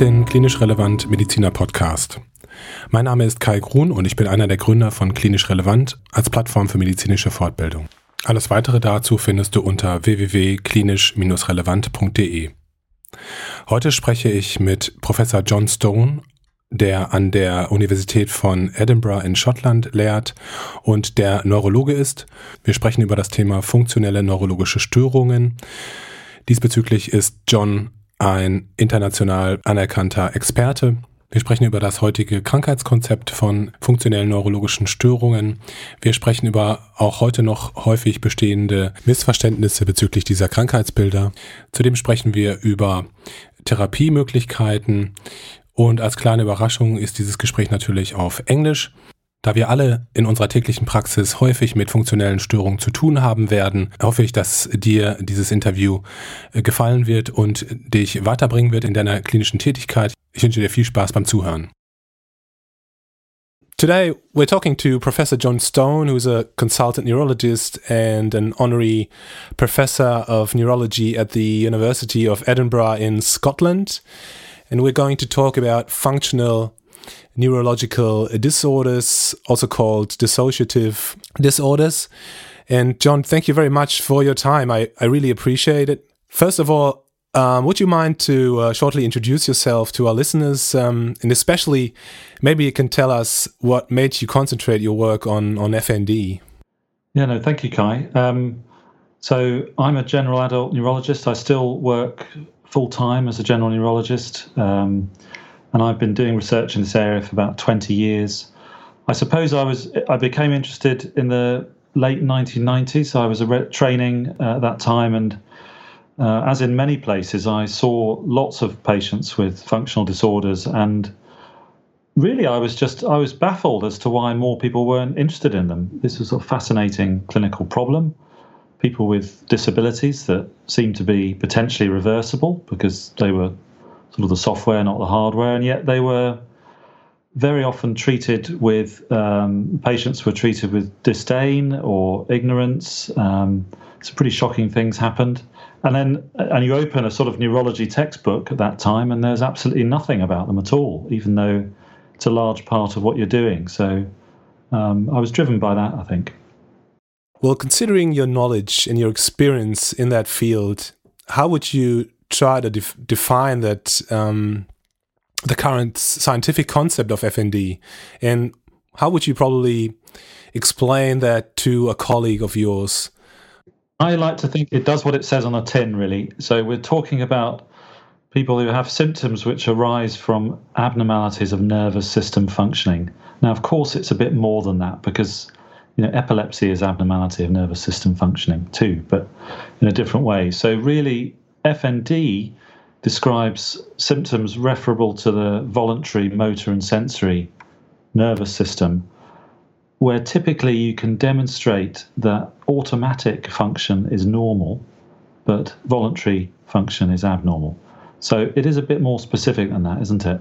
den Klinisch Relevant Mediziner Podcast. Mein Name ist Kai Grun und ich bin einer der Gründer von Klinisch Relevant als Plattform für medizinische Fortbildung. Alles weitere dazu findest du unter www.klinisch-relevant.de. Heute spreche ich mit Professor John Stone, der an der Universität von Edinburgh in Schottland lehrt und der Neurologe ist. Wir sprechen über das Thema funktionelle neurologische Störungen. Diesbezüglich ist John ein international anerkannter Experte. Wir sprechen über das heutige Krankheitskonzept von funktionellen neurologischen Störungen. Wir sprechen über auch heute noch häufig bestehende Missverständnisse bezüglich dieser Krankheitsbilder. Zudem sprechen wir über Therapiemöglichkeiten. Und als kleine Überraschung ist dieses Gespräch natürlich auf Englisch. Da wir alle in unserer täglichen Praxis häufig mit funktionellen Störungen zu tun haben werden, hoffe ich, dass dir dieses Interview äh, gefallen wird und dich weiterbringen wird in deiner klinischen Tätigkeit. Ich wünsche dir viel Spaß beim Zuhören. Today, we're talking to Professor John Stone, who's a consultant neurologist and an honorary professor of neurology at the University of Edinburgh in Scotland. And we're going to talk about functional neurological disorders, also called dissociative disorders. And Jon, thank you very much for your time. I, I really appreciate it. First of all, um, would you mind to uh, shortly introduce yourself to our listeners, um, and especially maybe you can tell us what made you concentrate your work on on FND? Yeah, no, thank you, Kai. Um, so I'm a general adult neurologist. I still work full time as a general neurologist. Um, and I've been doing research in this area for about 20 years. I suppose I was I became interested in the late 1990s. I was a re- training uh, at that time, and uh, as in many places, I saw lots of patients with functional disorders, and really, I was just I was baffled as to why more people weren't interested in them. This was a fascinating clinical problem. People with disabilities that seemed to be potentially reversible because they were sort of the software, not the hardware, and yet they were very often treated with um, patients were treated with disdain or ignorance. Um, some pretty shocking things happened, and then and you open a sort of neurology textbook at that time, and there's absolutely nothing about them at all, even though it's a large part of what you're doing. So um, I was driven by that, I think. Well, considering your knowledge and your experience in that field, how would you try to def define that um, the current scientific concept of FND, and how would you probably explain that to a colleague of yours? I like to think it does what it says on a tin, really. So we're talking about people who have symptoms which arise from abnormalities of nervous system functioning. Now, of course, it's a bit more than that because you know epilepsy is abnormality of nervous system functioning too, but in a different way. So really, FND describes symptoms referable to the voluntary motor and sensory nervous system, where typically you can demonstrate that automatic function is normal, but voluntary function is abnormal. So it is a bit more specific than that, isn't it?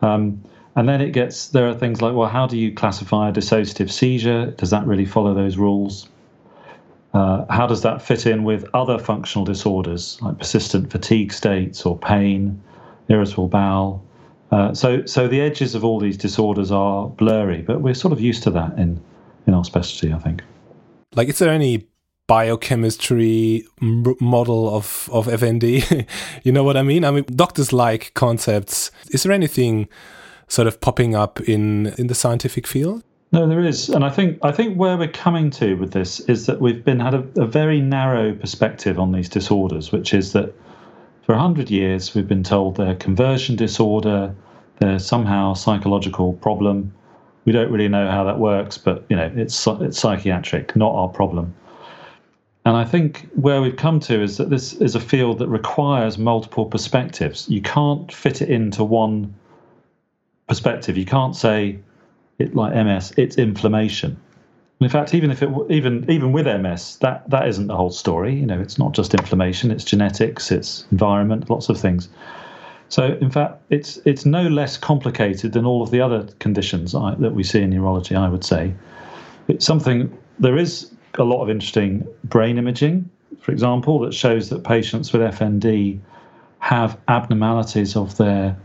Um, and then it gets there are things like, well, how do you classify a dissociative seizure? Does that really follow those rules? Uh, how does that fit in with other functional disorders like persistent fatigue states or pain, irritable bowel? Uh, so, so the edges of all these disorders are blurry, but we're sort of used to that in in our specialty, I think. Like, is there any biochemistry model of of FND? you know what I mean? I mean, doctors like concepts. Is there anything sort of popping up in in the scientific field? No, there is, and I think I think where we're coming to with this is that we've been had a, a very narrow perspective on these disorders, which is that for hundred years we've been told they're conversion disorder, they're somehow psychological problem. We don't really know how that works, but you know it's it's psychiatric, not our problem. And I think where we've come to is that this is a field that requires multiple perspectives. You can't fit it into one perspective. You can't say it, like MS, it's inflammation. In fact, even if it even even with MS, that that isn't the whole story. You know, it's not just inflammation; it's genetics, it's environment, lots of things. So, in fact, it's it's no less complicated than all of the other conditions I, that we see in neurology. I would say it's something. There is a lot of interesting brain imaging, for example, that shows that patients with FND have abnormalities of their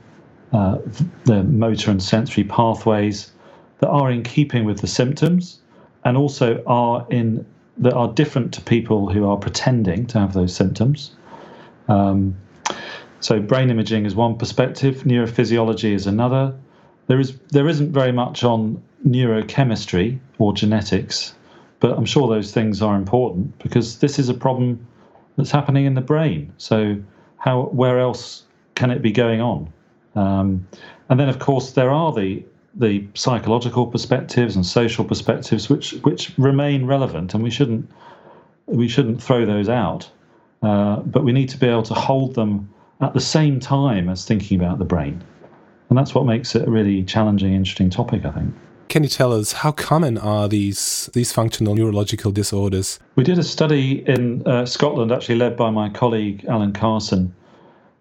uh, their motor and sensory pathways that are in keeping with the symptoms, and also are in that are different to people who are pretending to have those symptoms. Um, so brain imaging is one perspective, neurophysiology is another. There is there isn't very much on neurochemistry or genetics, but I'm sure those things are important because this is a problem that's happening in the brain. So how where else can it be going on? Um, and then of course there are the the psychological perspectives and social perspectives which which remain relevant and we shouldn't we shouldn't throw those out. Uh, but we need to be able to hold them at the same time as thinking about the brain. And that's what makes it a really challenging, interesting topic, I think. Can you tell us how common are these these functional neurological disorders? We did a study in uh, Scotland, actually led by my colleague Alan Carson,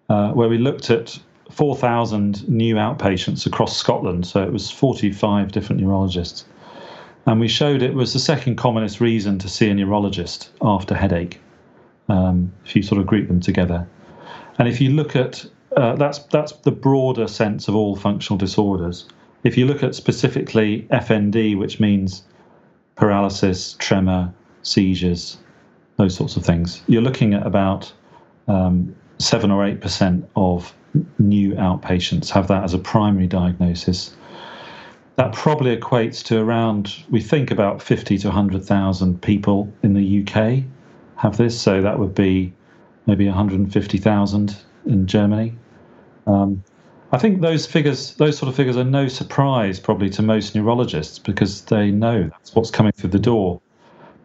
uh, where we looked at 4,000 new outpatients across Scotland. So it was 45 different neurologists, and we showed it was the second commonest reason to see a neurologist after headache. Um, if you sort of group them together, and if you look at uh, that's that's the broader sense of all functional disorders. If you look at specifically FND, which means paralysis, tremor, seizures, those sorts of things, you're looking at about um, seven or eight percent of new outpatients have that as a primary diagnosis. That probably equates to around, we think about 50 to 100,000 people in the UK have this. So that would be maybe 150,000 in Germany. Um, I think those figures, those sort of figures, are no surprise probably to most neurologists because they know that's what's coming through the door.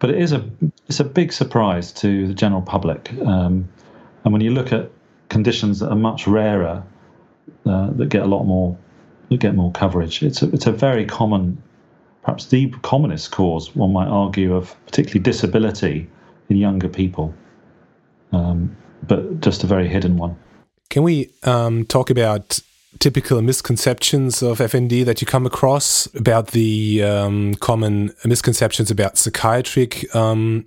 But it is a it's a big surprise to the general public. Um, and when you look at conditions that are much rarer, uh, that get a lot more that get more coverage, it's a, it's a very common, perhaps the commonest cause one might argue of particularly disability in younger people um, but just a very hidden one. Can we um, talk about typical misconceptions of FND that you come across about the um, common misconceptions about psychiatric um,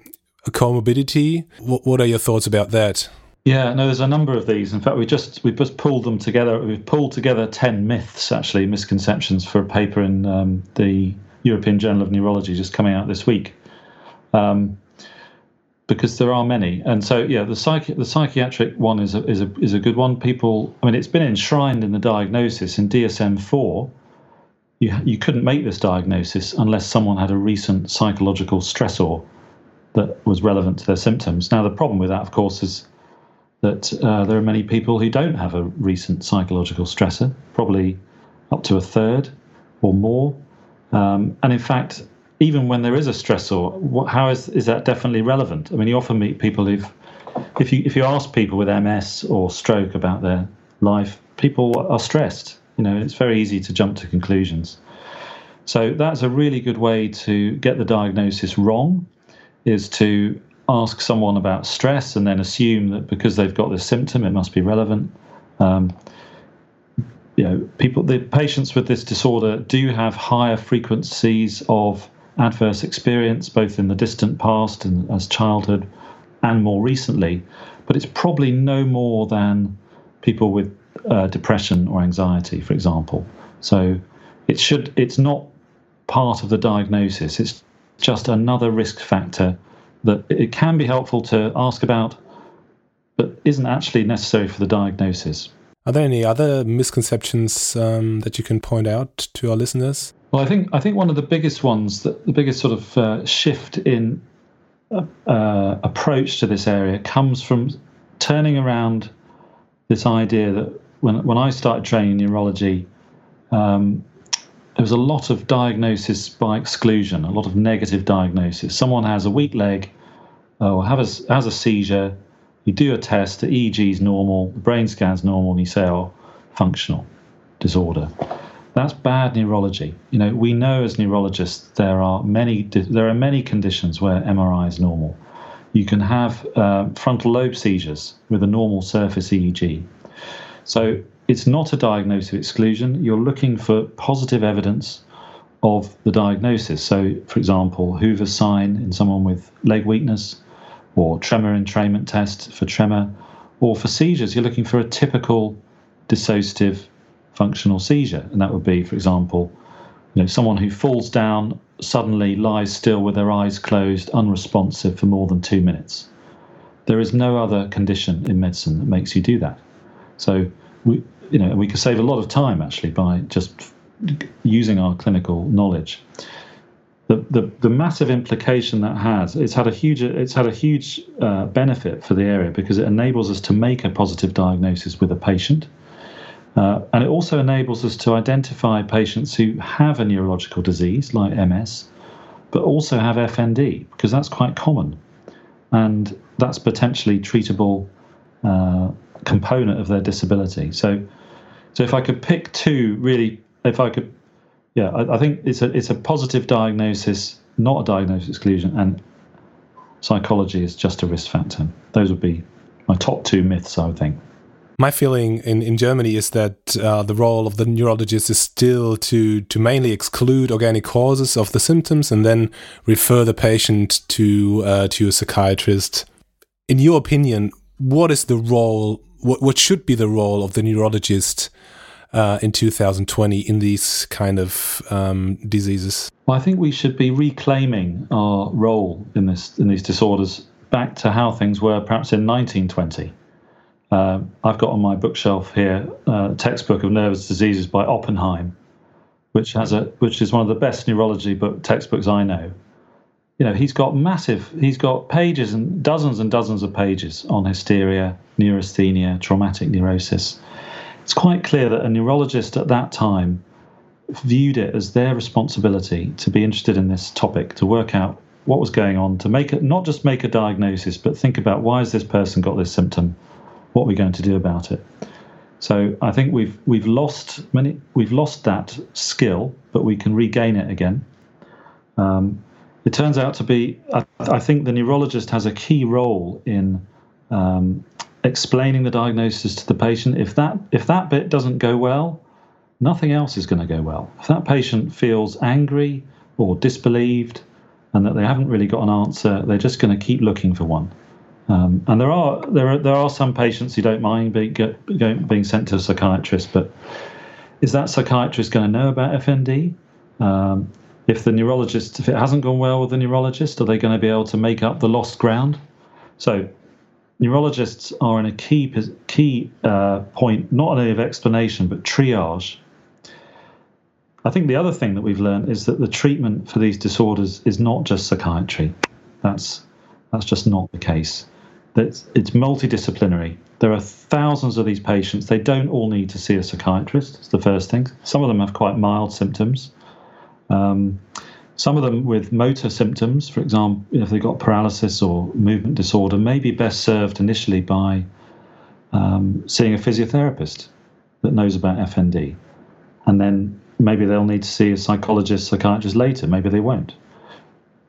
comorbidity? What, what are your thoughts about that? Yeah, no, there's a number of these. In fact, we just we just pulled them together. We've pulled together ten myths, actually, misconceptions for a paper in um, the European Journal of Neurology, just coming out this week. Um, because there are many. And so, yeah, the the psychiatric one is a, is a is a good one. People, I mean, it's been enshrined in the diagnosis in DSM four. You you couldn't make this diagnosis unless someone had a recent psychological stressor that was relevant to their symptoms. Now, the problem with that, of course, is that uh, there are many people who don't have a recent psychological stressor, probably up to a third or more. Um, and in fact, even when there is a stressor, what, how is is that definitely relevant? I mean, you often meet people who've, if you if you ask people with MS or stroke about their life, people are stressed. You know, it's very easy to jump to conclusions. So that's a really good way to get the diagnosis wrong, is to ask someone about stress and then assume that because they've got this symptom, it must be relevant. Um, you know, people, the patients with this disorder do have higher frequencies of adverse experience, both in the distant past and as childhood, and more recently. But it's probably no more than people with uh, depression or anxiety, for example. So it should it's not part of the diagnosis. It's just another risk factor that it can be helpful to ask about, but isn't actually necessary for the diagnosis. Are there any other misconceptions um, that you can point out to our listeners? Well, I think I think one of the biggest ones, that the biggest sort of uh, shift in uh, uh, approach to this area comes from turning around this idea that when when I started training neurology, um, there was a lot of diagnosis by exclusion, a lot of negative diagnosis. Someone has a weak leg, or have a, has a seizure. You do a test, the EEG is normal, the brain scan's normal, and you say, "Oh, functional disorder." That's bad neurology. You know, we know as neurologists there are many there are many conditions where MRI is normal. You can have uh, frontal lobe seizures with a normal surface EEG. So it's not a diagnosis of exclusion. You're looking for positive evidence of the diagnosis. So, for example, Hoover's sign in someone with leg weakness, or tremor entrainment test for tremor, Or for seizures, you're looking for a typical dissociative functional seizure, and that would be, for example, you know, someone who falls down suddenly lies still with their eyes closed, unresponsive for more than two minutes. There is no other condition in medicine that makes you do that. So we, you know, we could save a lot of time actually by just using our clinical knowledge. The, the, the massive implication that has it's had a huge it's had a huge uh, benefit for the area because it enables us to make a positive diagnosis with a patient uh, and it also enables us to identify patients who have a neurological disease like MS, but also have FND, because that's quite common. And that's potentially treatable uh, component of their disability. So, so if I could pick two, really, if I could, yeah, I, I think it's a it's a positive diagnosis, not a diagnosis exclusion, and psychology is just a risk factor. Those would be my top two myths, I would think. My feeling in, in Germany is that uh, the role of the neurologist is still to, to mainly exclude organic causes of the symptoms and then refer the patient to uh, to a psychiatrist. In your opinion, what is the role? What what should be the role of the neurologist uh, in 2020 in these kind of um, diseases? Well, I think we should be reclaiming our role in this in these disorders back to how things were perhaps in 1920 uh, I've got on my bookshelf here uh, a textbook of nervous diseases by Oppenheim, which has a which is one of the best neurology book textbooks I know. You know, he's got massive, he's got pages and dozens and dozens of pages on hysteria, neurasthenia, traumatic neurosis. It's quite clear that a neurologist at that time viewed it as their responsibility to be interested in this topic, to work out what was going on, to make it not just make a diagnosis, but think about why has this person got this symptom what are we're going to do about it. So I think we've we've lost many we've lost that skill, but we can regain it again. Um, it turns out to be I, I, think the neurologist has a key role in um, explaining the diagnosis to the patient. If that if that bit doesn't go well, nothing else is going to go well. If that patient feels angry or disbelieved, and that they haven't really got an answer, they're just going to keep looking for one. Um, and there are there are there are some patients who don't mind being get, being sent to a psychiatrist, but is that psychiatrist going to know about FND? Um, if the neurologist, if it hasn't gone well with the neurologist, are they going to be able to make up the lost ground? So, neurologists are in a key key uh, point, not only of explanation but triage. I think the other thing that we've learned is that the treatment for these disorders is not just psychiatry. That's that's just not the case that it's multidisciplinary. There are thousands of these patients. They don't all need to see a psychiatrist. It's the first thing. Some of them have quite mild symptoms. Um, some of them with motor symptoms, for example, if they've got paralysis or movement disorder, may be best served initially by um, seeing a physiotherapist that knows about FND. And then maybe they'll need to see a psychologist, psychiatrist later. Maybe they won't.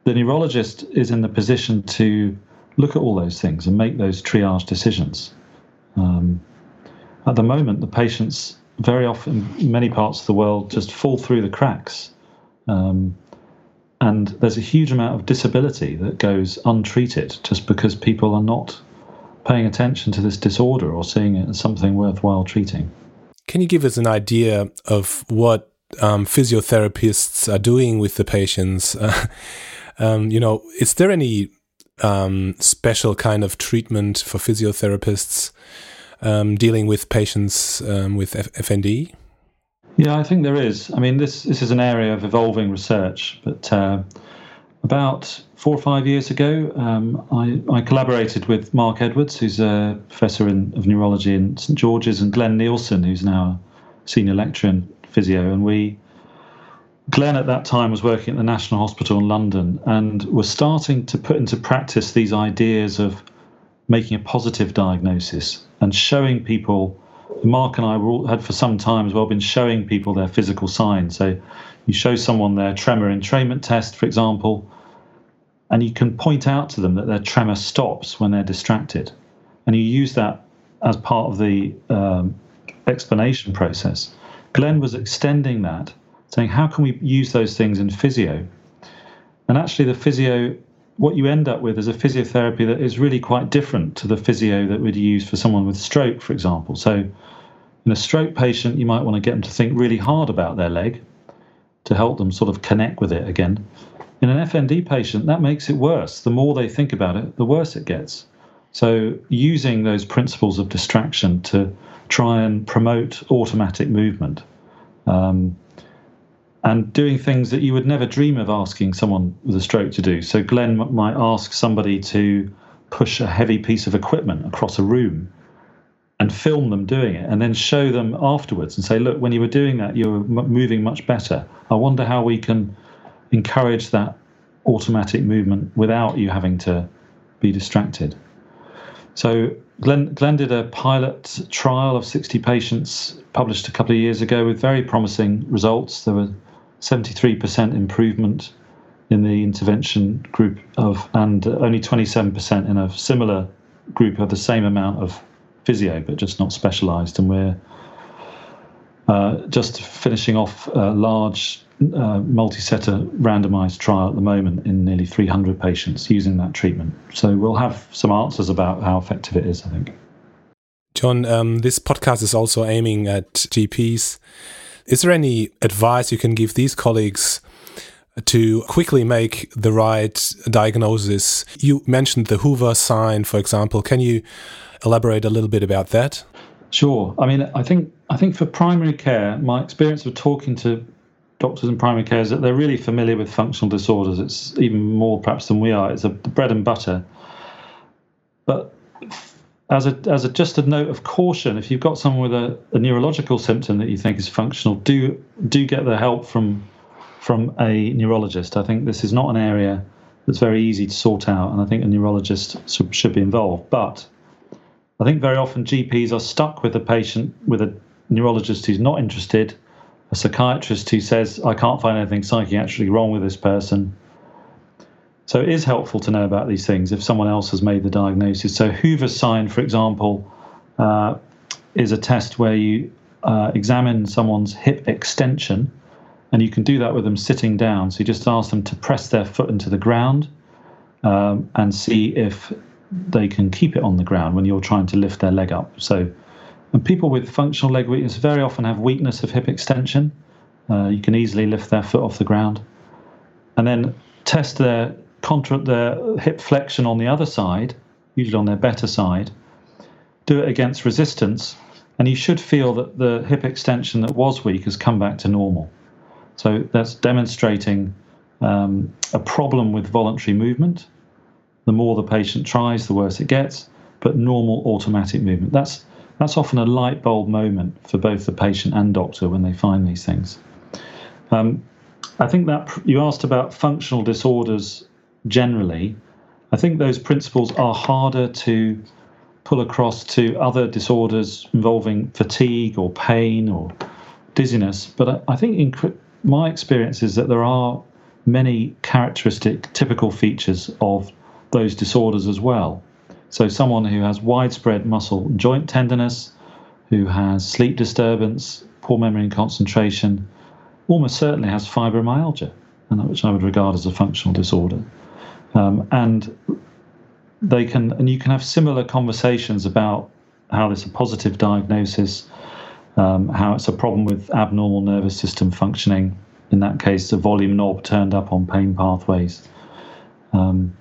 The neurologist is in the position to look at all those things and make those triage decisions. Um, at the moment, the patients very often, in many parts of the world, just fall through the cracks. Um, and there's a huge amount of disability that goes untreated just because people are not paying attention to this disorder or seeing it as something worthwhile treating. Can you give us an idea of what um, physiotherapists are doing with the patients? um, you know, is there any um, special kind of treatment for physiotherapists um, dealing with patients um, with F- FND? Yeah, I think there is. I mean, this this is an area of evolving research, but uh, about four or five years ago, um, I, I, collaborated with Mark Edwards, who's a professor in, of neurology in St George's, and Glenn Nielsen, who's now a senior lecturer in physio, and we Glenn at that time was working at the National Hospital in London and was starting to put into practice these ideas of making a positive diagnosis and showing people. Mark and I all, had for some time as well been showing people their physical signs. So you show someone their tremor entrainment test, for example, and you can point out to them that their tremor stops when they're distracted. And you use that as part of the um, explanation process. Glenn was extending that saying how can we use those things in physio? And actually, the physio what you end up with is a physiotherapy that is really quite different to the physio that we'd use for someone with stroke, for example. So, in a stroke patient, you might want to get them to think really hard about their leg to help them sort of connect with it again. In an FND patient, that makes it worse. The more they think about it, the worse it gets. So, using those principles of distraction to try and promote automatic movement um, and doing things that you would never dream of asking someone with a stroke to do. So, Glenn might ask somebody to push a heavy piece of equipment across a room and film them doing it and then show them afterwards and say, look, when you were doing that, you were moving much better. I wonder how we can encourage that automatic movement without you having to be distracted. So Glenn, Glenn did a pilot trial of 60 patients published a couple of years ago with very promising results. There were 73% improvement in the intervention group of, and only 27% in a similar group of the same amount of physio, but just not specialised. And we're uh, just finishing off a large uh, multi-center randomized trial at the moment in nearly 300 patients using that treatment. So we'll have some answers about how effective it is, I think. Jon, um, this podcast is also aiming at GPs. Is there any advice you can give these colleagues to quickly make the right diagnosis? You mentioned the Hoover sign, for example. Can you elaborate a little bit about that? Sure. I mean, I think I think for primary care, my experience of talking to doctors in primary care is that they're really familiar with functional disorders. It's even more perhaps than we are. It's a bread and butter. But as a as a just a note of caution, if you've got someone with a, a neurological symptom that you think is functional, do do get the help from from a neurologist. I think this is not an area that's very easy to sort out, and I think a neurologist should be involved. But I think very often GPs are stuck with a patient with a neurologist who's not interested a psychiatrist who says, I can't find anything psychiatrically wrong with this person. So it is helpful to know about these things if someone else has made the diagnosis. So Hoover's sign, for example, uh, is a test where you uh, examine someone's hip extension, and you can do that with them sitting down. So you just ask them to press their foot into the ground um, and see if they can keep it on the ground when you're trying to lift their leg up. So and people with functional leg weakness very often have weakness of hip extension. Uh, you can easily lift their foot off the ground. And then test their, contra- their hip flexion on the other side, usually on their better side. Do it against resistance, and you should feel that the hip extension that was weak has come back to normal. So that's demonstrating um, a problem with voluntary movement. The more the patient tries, the worse it gets, but normal automatic movement. That's that's often a light bulb moment for both the patient and doctor when they find these things. Um, I think that you asked about functional disorders generally. I think those principles are harder to pull across to other disorders involving fatigue or pain or dizziness. But I, I think in my experience is that there are many characteristic, typical features of those disorders as well. So, someone who has widespread muscle joint tenderness, who has sleep disturbance, poor memory and concentration, almost certainly has fibromyalgia, and which I would regard as a functional disorder. Um, and they can, and you can have similar conversations about how is a positive diagnosis, um, how it's a problem with abnormal nervous system functioning. In that case, the volume knob turned up on pain pathways. Um,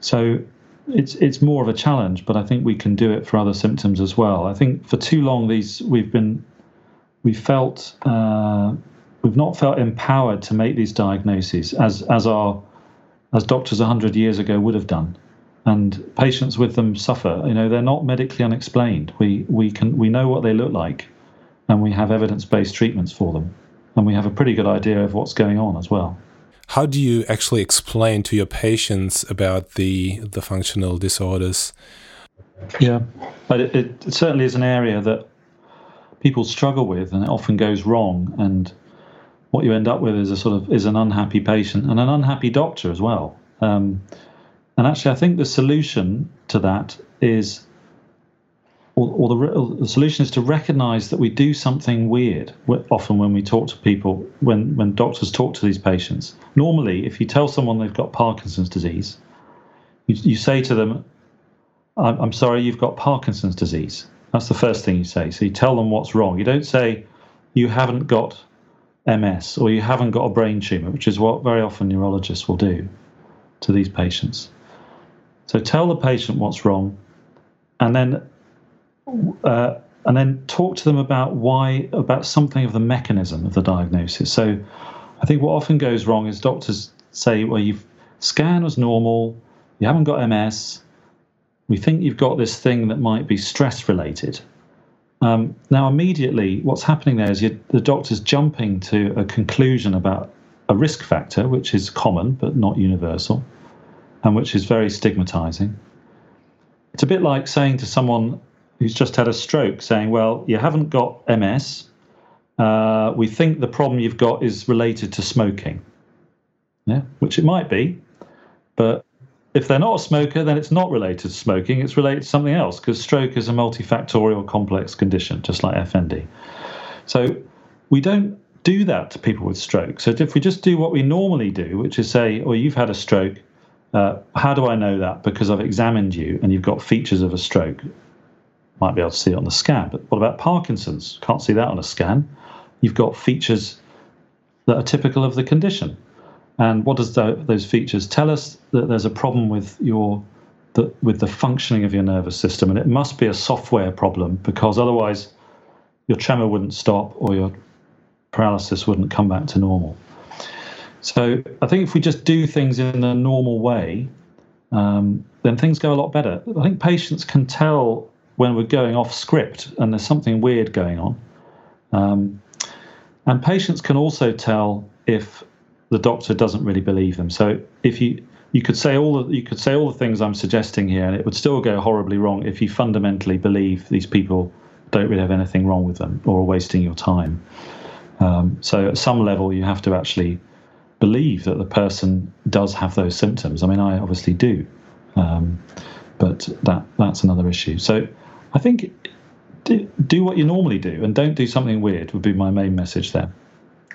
so it's it's more of a challenge, but I think we can do it for other symptoms as well. I think for too long these we've been we felt uh, we've not felt empowered to make these diagnoses as as our as doctors hundred years ago would have done, and patients with them suffer. You know they're not medically unexplained. We we can we know what they look like, and we have evidence based treatments for them, and we have a pretty good idea of what's going on as well how do you actually explain to your patients about the the functional disorders? Yeah, but it, it certainly is an area that people struggle with, and it often goes wrong. And what you end up with is a sort of is an unhappy patient and an unhappy doctor as well. Um, and actually, I think the solution to that is or, or the, the, solution is to recognize that we do something weird often when we talk to people when when doctors talk to these patients normally if you tell someone they've got parkinson's disease you, you say to them, I'm, I'm sorry, you've got Parkinson's disease. That's the first thing you say. So you tell them what's wrong. You don't say, you haven't got MS or you haven't got a brain tumor, which is what very often neurologists will do to these patients. So tell the patient what's wrong, and then uh, and then talk to them about why about something of the mechanism of the diagnosis. So I think what often goes wrong is doctors say, well, you've scan was normal, you haven't got MS, we think you've got this thing that might be stress related. Um, now, immediately, what's happening there is the doctor's jumping to a conclusion about a risk factor, which is common but not universal, and which is very stigmatizing. It's a bit like saying to someone who's just had a stroke, saying, Well, you haven't got MS. Uh, we think the problem you've got is related to smoking. Yeah, which it might be, but if they're not a smoker, then it's not related to smoking. It's related to something else because stroke is a multifactorial complex condition, just like FND. So we don't do that to people with stroke. So if we just do what we normally do, which is say, "Oh, you've had a stroke. Uh, how do I know that? Because I've examined you and you've got features of a stroke. Might be able to see it on the scan. But what about Parkinson's? Can't see that on a scan. You've got features that are typical of the condition. And what does the, those features tell us? That there's a problem with your the, with the functioning of your nervous system, and it must be a software problem because otherwise your tremor wouldn't stop or your paralysis wouldn't come back to normal. So I think if we just do things in a normal way, um, then things go a lot better. I think patients can tell when we're going off script and there's something weird going on. Um, and patients can also tell if the doctor doesn't really believe them. So if you you could say all the, you could say all the things I'm suggesting here, and it would still go horribly wrong if you fundamentally believe these people don't really have anything wrong with them or are wasting your time. Um, so at some level, you have to actually believe that the person does have those symptoms. I mean, I obviously do, um, but that that's another issue. So I think do, do what you normally do and don't do something weird would be my main message there,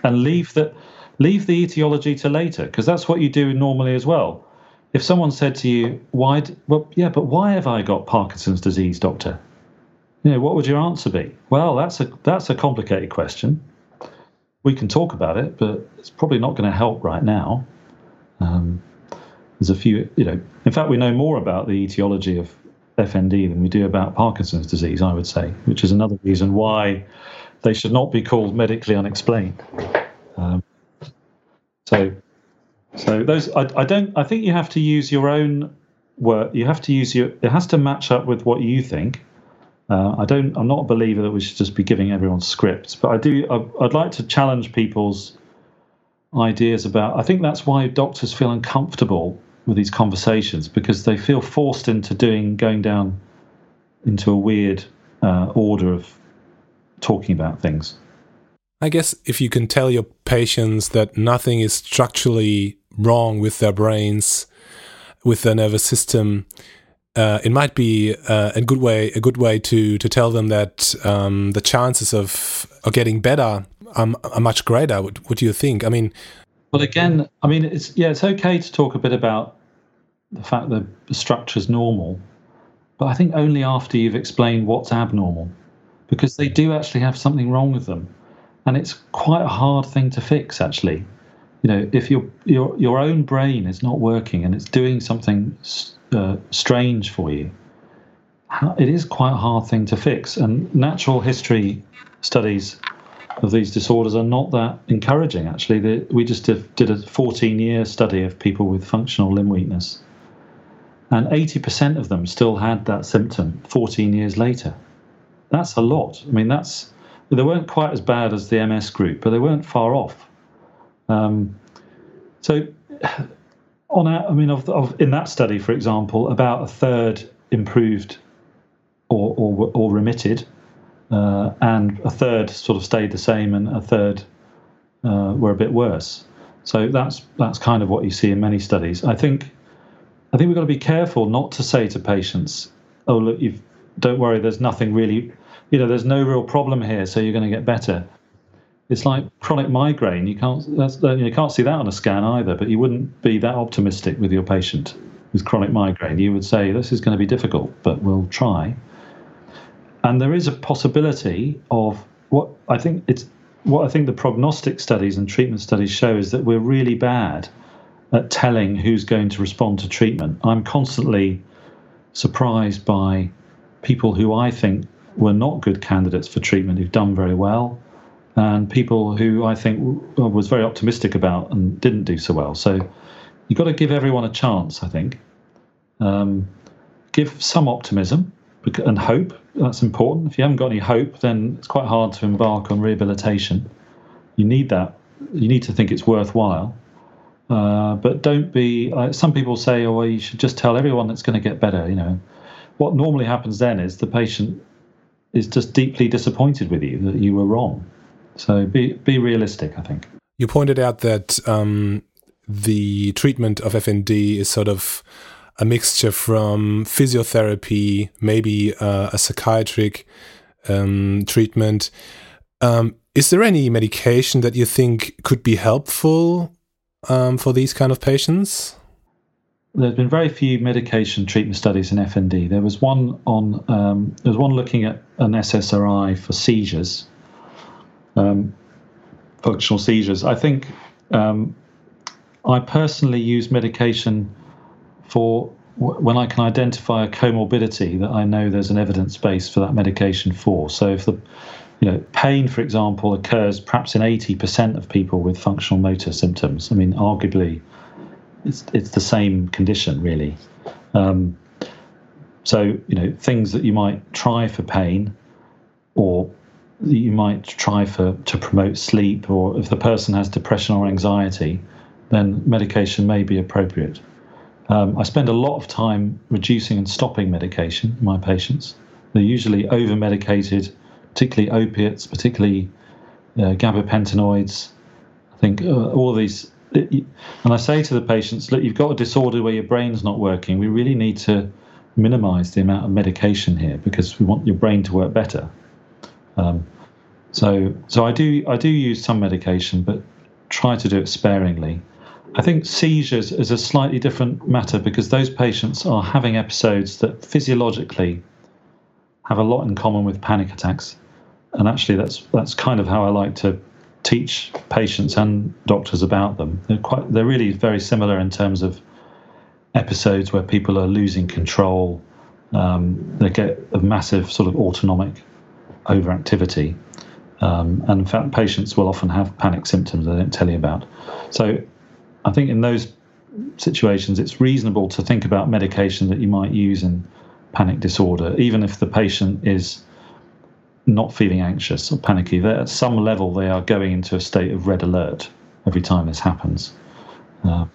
and leave that leave the etiology to later because that's what you do normally as well. If someone said to you, "Why?" Well, yeah, but why have I got Parkinson's disease, doctor? You know, what would your answer be? Well, that's a that's a complicated question. We can talk about it, but it's probably not going to help right now. Um, there's a few, you know. In fact, we know more about the etiology of FND than we do about Parkinson's disease. I would say, which is another reason why they should not be called medically unexplained. Um, so, so those I, I don't. I think you have to use your own work. You have to use your. It has to match up with what you think. Uh, I don't. I'm not a believer that we should just be giving everyone scripts, but I do. I, I'd like to challenge people's ideas about. I think that's why doctors feel uncomfortable with these conversations because they feel forced into doing going down into a weird uh, order of talking about things. I guess if you can tell your patients that nothing is structurally wrong with their brains, with their nervous system, uh, it might be uh, a good way a good way to to tell them that um, the chances of, of getting better are, are much greater. What, what, do you think? I mean, well, again, I mean, it's yeah, it's okay to talk a bit about the fact that the structure is normal, but I think only after you've explained what's abnormal, because they do actually have something wrong with them. And it's quite a hard thing to fix actually. You know if your your your own brain is not working and it's doing something uh, strange for you it is quite a hard thing to fix. And natural history studies of these disorders are not that encouraging actually. We just did a 14 year study of people with functional limb weakness and 80% of them still had that symptom 14 years later. That's a lot. I mean that's they weren't quite as bad as the MS group, but they weren't far off. Um, so, on our, I mean, of, of, in that study, for example, about a third improved or or, or remitted, uh, and a third sort of stayed the same, and a third uh, were a bit worse. So that's that's kind of what you see in many studies. I think I think we've got to be careful not to say to patients, "Oh, look, you don't worry, there's nothing really you know, there's no real problem here, so you're going to get better. It's like chronic migraine. You can't you can't see that on a scan either, but you wouldn't be that optimistic with your patient with chronic migraine, you would say this is going to be difficult, but we'll try. And there is a possibility of what I think it's what I think the prognostic studies and treatment studies show is that we're really bad at telling who's going to respond to treatment. I'm constantly surprised by people who I think were not good candidates for treatment who've done very well, and people who I think was very optimistic about and didn't do so well. So you've got to give everyone a chance, I think. Um, give some optimism and hope. That's important. If you haven't got any hope, then it's quite hard to embark on rehabilitation. You need that. You need to think it's worthwhile. Uh, but don't be. Uh, some people say, "Oh, well, you should just tell everyone it's going to get better." You know, what normally happens then is the patient is just deeply disappointed with you that you were wrong. So be be realistic. I think you pointed out that um, the treatment of FND is sort of a mixture from physiotherapy, maybe uh, a psychiatric um, treatment. Um, is there any medication that you think could be helpful um, for these kind of patients? There's been very few medication treatment studies in FND. There was one on um, there was one looking at an SSRI for seizures, um, functional seizures. I think um, I personally use medication for when I can identify a comorbidity that I know there's an evidence base for that medication for. So if the you know pain, for example, occurs perhaps in 80% of people with functional motor symptoms. I mean, arguably, it's it's the same condition really. Um, so you know things that you might try for pain, or you might try for to promote sleep, or if the person has depression or anxiety, then medication may be appropriate. Um, I spend a lot of time reducing and stopping medication in my patients. They're usually over medicated, particularly opiates, particularly uh, gabapentinoids. I think uh, all these. And I say to the patients, look, you've got a disorder where your brain's not working. We really need to minimize the amount of medication here because we want your brain to work better. Um, so, so I do I do use some medication, but try to do it sparingly. I think seizures is a slightly different matter because those patients are having episodes that physiologically have a lot in common with panic attacks. And actually, that's that's kind of how I like to teach patients and doctors about them. They're quite they're really very similar in terms of episodes where people are losing control. Um, they get a massive sort of autonomic overactivity. Um, and in fact, patients will often have panic symptoms they don't tell you about. So I think in those situations, it's reasonable to think about medication that you might use in panic disorder, even if the patient is not feeling anxious or panicky. They're, at some level, they are going into a state of red alert every time this happens. Uh,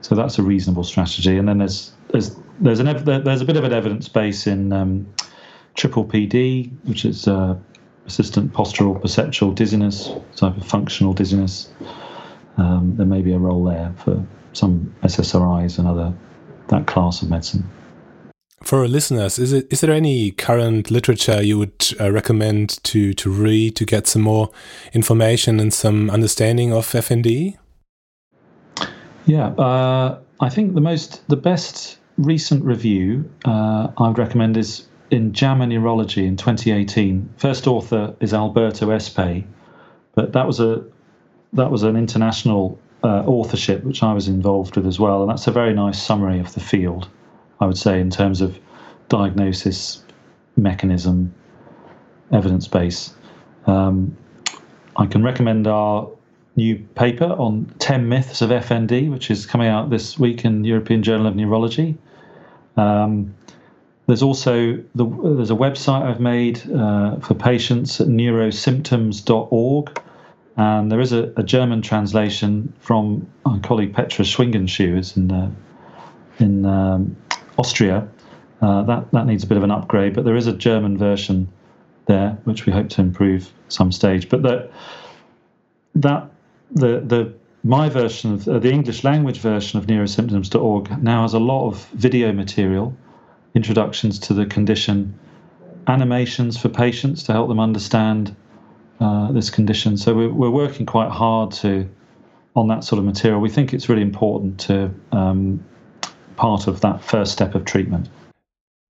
so that's a reasonable strategy. And then there's there's there's an there's a bit of an evidence base in um, triple PD, which is uh, persistent postural perceptual dizziness, type of functional dizziness um, there may be a role there for some SSRIs and other that class of medicine. For our listeners, is it is there any current literature you would uh, recommend to to read to get some more information and some understanding of FND? Yeah, uh, I think the most the best recent review uh, I would recommend is in JAMA Neurology in 2018. First author is Alberto Espay, but that was a that was an international uh, authorship which I was involved with as well, and that's a very nice summary of the field, I would say, in terms of diagnosis, mechanism, evidence base. Um, I can recommend our new paper on 10 myths of FND, which is coming out this week in European Journal of Neurology. Um, there's also the, there's a website I've made uh, for patients at neurosymptoms.org and there is a, a German translation from my colleague Petra Schwingenschuh in, uh, in um, Austria. Uh, that, that needs a bit of an upgrade, but there is a German version there, which we hope to improve some stage. But the, that the the my version of uh, the English language version of neurosymptoms.org now has a lot of video material, introductions to the condition, animations for patients to help them understand uh, this condition. So we're, we're working quite hard to on that sort of material. We think it's really important to um, part of that first step of treatment.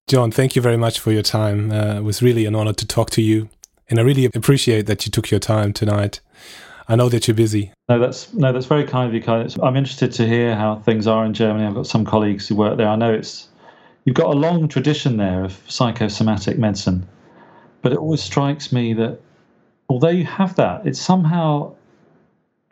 Jon, thank you very much for your time. Uh, it was really an honor to talk to you, and I really appreciate that you took your time tonight. I know that you're busy. No, that's no, that's very kind of you, Kai. I'm interested to hear how things are in Germany. I've got some colleagues who work there. I know it's you've got a long tradition there of psychosomatic medicine, but it always strikes me that although you have that, it somehow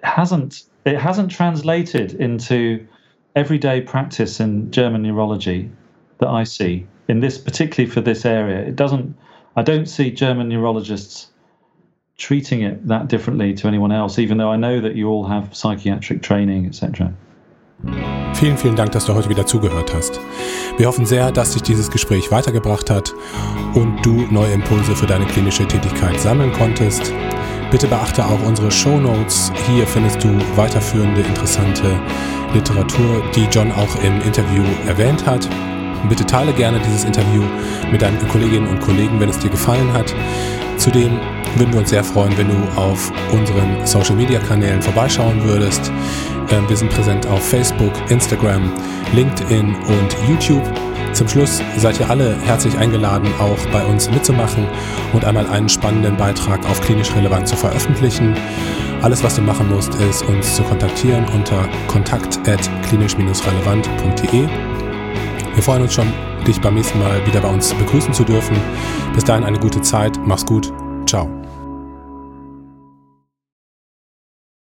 hasn't it hasn't translated into everyday practice in German neurology that I see in this particularly for this area. It doesn't. I don't see German neurologists treating it that differently to anyone else, even though I know that you all have psychiatric training, etc. Vielen, vielen Dank, dass du heute wieder zugehört hast. Wir hoffen sehr, dass dich dieses Gespräch weitergebracht hat und du neue Impulse für deine klinische Tätigkeit sammeln konntest. Bitte beachte auch unsere Show Notes. Hier findest du weiterführende interessante Literatur, die John auch im Interview erwähnt hat. Bitte teile gerne dieses Interview mit deinen Kolleginnen und Kollegen, wenn es dir gefallen hat. Zudem würden wir uns sehr freuen, wenn du auf unseren Social Media Kanälen vorbeischauen würdest. Ähm, wir sind präsent auf Facebook, Instagram, LinkedIn und YouTube. Zum Schluss seid ihr alle herzlich eingeladen, auch bei uns mitzumachen und einmal einen spannenden Beitrag auf klinisch relevant zu veröffentlichen. Alles, was du machen musst, ist uns zu kontaktieren unter kontakt.klinisch-relevant.de. Wir freuen uns schon, dich beim nächsten Mal wieder bei uns begrüßen zu dürfen. Bis dahin eine gute Zeit, mach's gut, ciao.